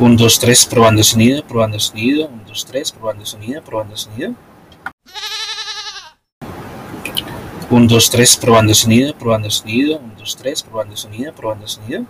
1, 2, 3, probando sonido, probando sonido. 1, 2, 3, probando sonido, probando sonido. 1, 2, 3, probando sonido, probando sonido. 1, 2, 3, probando sonido, probando sonido.